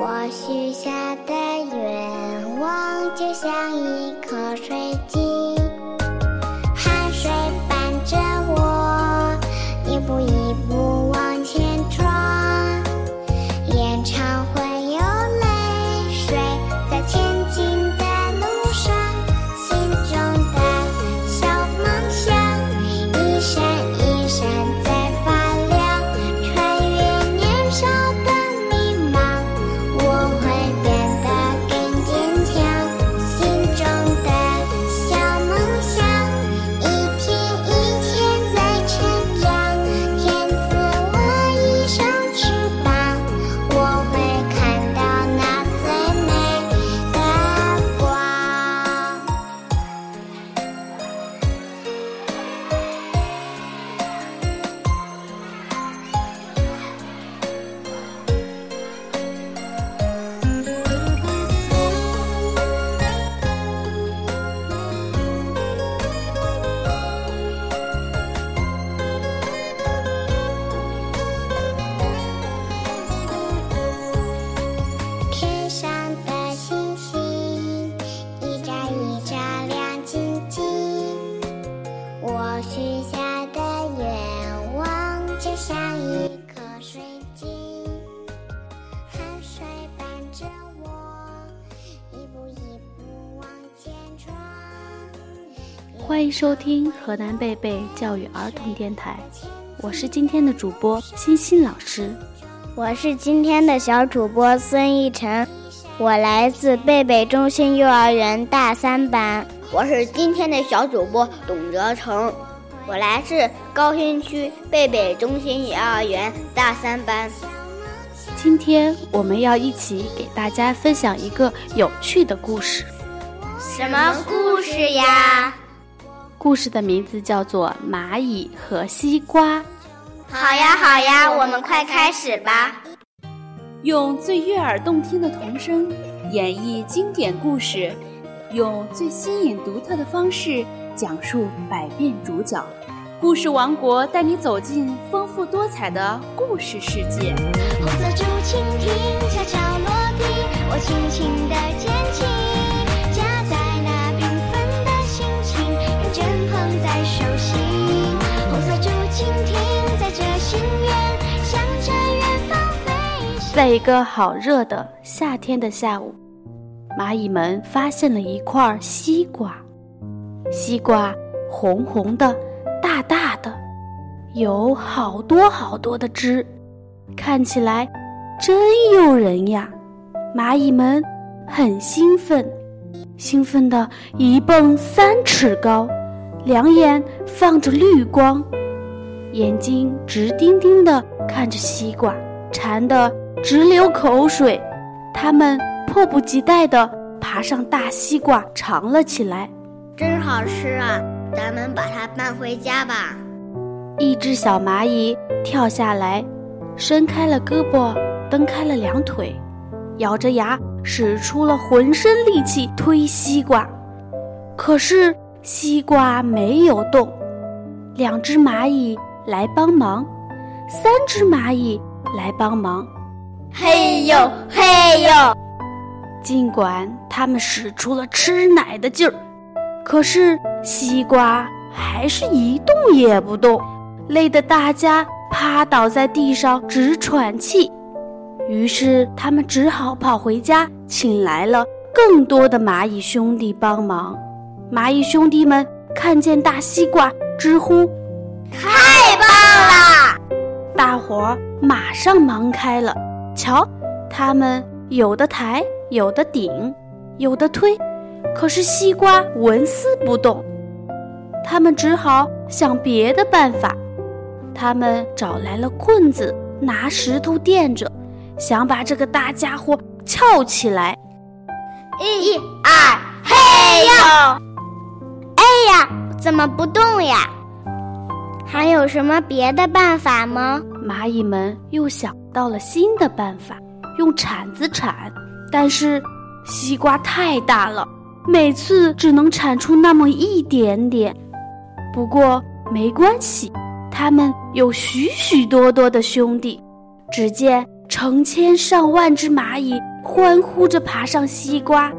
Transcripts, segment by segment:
我许下的愿望就像一颗水欢迎收听河南贝贝教育儿童电台，我是今天的主播欣欣老师。我是今天的小主播孙逸晨，我来自贝贝中心幼儿园大三班。我是今天的小主播董哲成，我来自高新区贝贝中心幼儿园大三班。今天我们要一起给大家分享一个有趣的故事，什么故事呀？故事的名字叫做《蚂蚁和西瓜》。好呀，好呀，我们快开始吧！用最悦耳动听的童声演绎经典故事，用最新颖独特的方式讲述百变主角。故事王国带你走进丰富多彩的故事世界。红色竹蜻蜓悄悄落地，我轻轻地捡在一个好热的夏天的下午，蚂蚁们发现了一块西瓜。西瓜红红的，大大的，有好多好多的汁，看起来真诱人呀！蚂蚁们很兴奋，兴奋的一蹦三尺高，两眼放着绿光，眼睛直盯盯地看着西瓜，馋得直流口水。它们迫不及待地爬上大西瓜尝了起来。真好吃啊！咱们把它搬回家吧。一只小蚂蚁跳下来，伸开了胳膊，蹬开了两腿，咬着牙使出了浑身力气推西瓜。可是西瓜没有动。两只蚂蚁来帮忙，三只蚂蚁来帮忙。嘿呦嘿呦！尽管他们使出了吃奶的劲儿，可是西瓜还是一动也不动，累得大家趴倒在地上直喘气。于是他们只好跑回家，请来了更多的蚂蚁兄弟帮忙。蚂蚁兄弟们看见大西瓜，直呼：“太棒了！”大伙儿马上忙开了。瞧，他们有的抬，有的顶，有的推，可是西瓜纹丝不动。他们只好想别的办法。他们找来了棍子，拿石头垫着，想把这个大家伙翘起来。一、二，嘿呦！哎呀，怎么不动呀？还有什么别的办法吗？蚂蚁们又想到了新的办法，用铲子铲，但是西瓜太大了，每次只能铲出那么一点点。不过没关系，他们有许许多多的兄弟。只见成千上万只蚂蚁欢呼着爬上西瓜，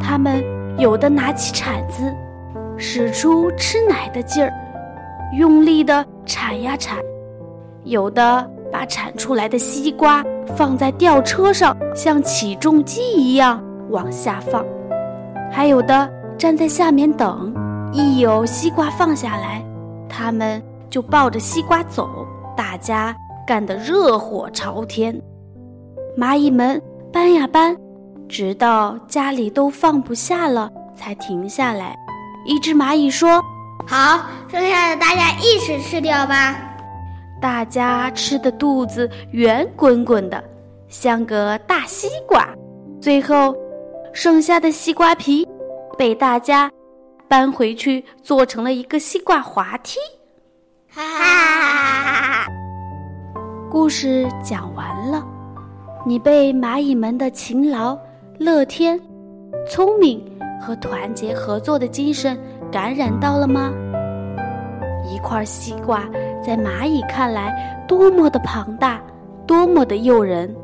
它们有的拿起铲子，使出吃奶的劲儿，用力地铲呀铲；有的把铲出来的西瓜放在吊车上，像起重机一样往下放；还有的站在下面等，一有西瓜放下来，他们就抱着西瓜走。大家。干得热火朝天，蚂蚁们搬呀搬，直到家里都放不下了，才停下来。一只蚂蚁说：“好，剩下的大家一起吃掉吧。”大家吃的肚子圆滚滚的，像个大西瓜。最后，剩下的西瓜皮被大家搬回去，做成了一个西瓜滑梯。哈哈哈哈哈！故事讲完了，你被蚂蚁们的勤劳、乐天、聪明和团结合作的精神感染到了吗？一块西瓜在蚂蚁看来多么的庞大，多么的诱人。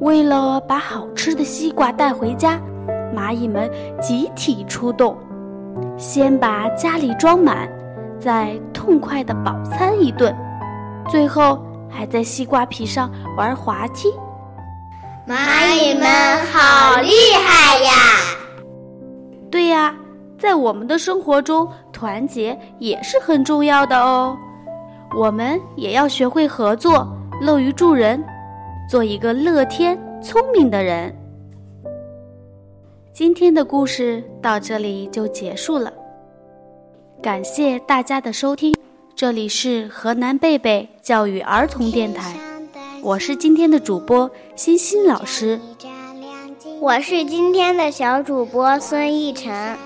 为了把好吃的西瓜带回家，蚂蚁们集体出动，先把家里装满，再痛快的饱餐一顿，最后。还在西瓜皮上玩滑梯，蚂蚁们好厉害呀！对呀，在我们的生活中，团结也是很重要的哦。我们也要学会合作，乐于助人，做一个乐天聪明的人。今天的故事到这里就结束了，感谢大家的收听。这里是河南贝贝教育儿童电台，我是今天的主播欣欣老师，我是今天的小主播孙逸晨，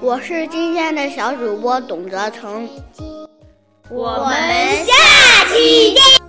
我是今天的小主播董泽成，我们下期见。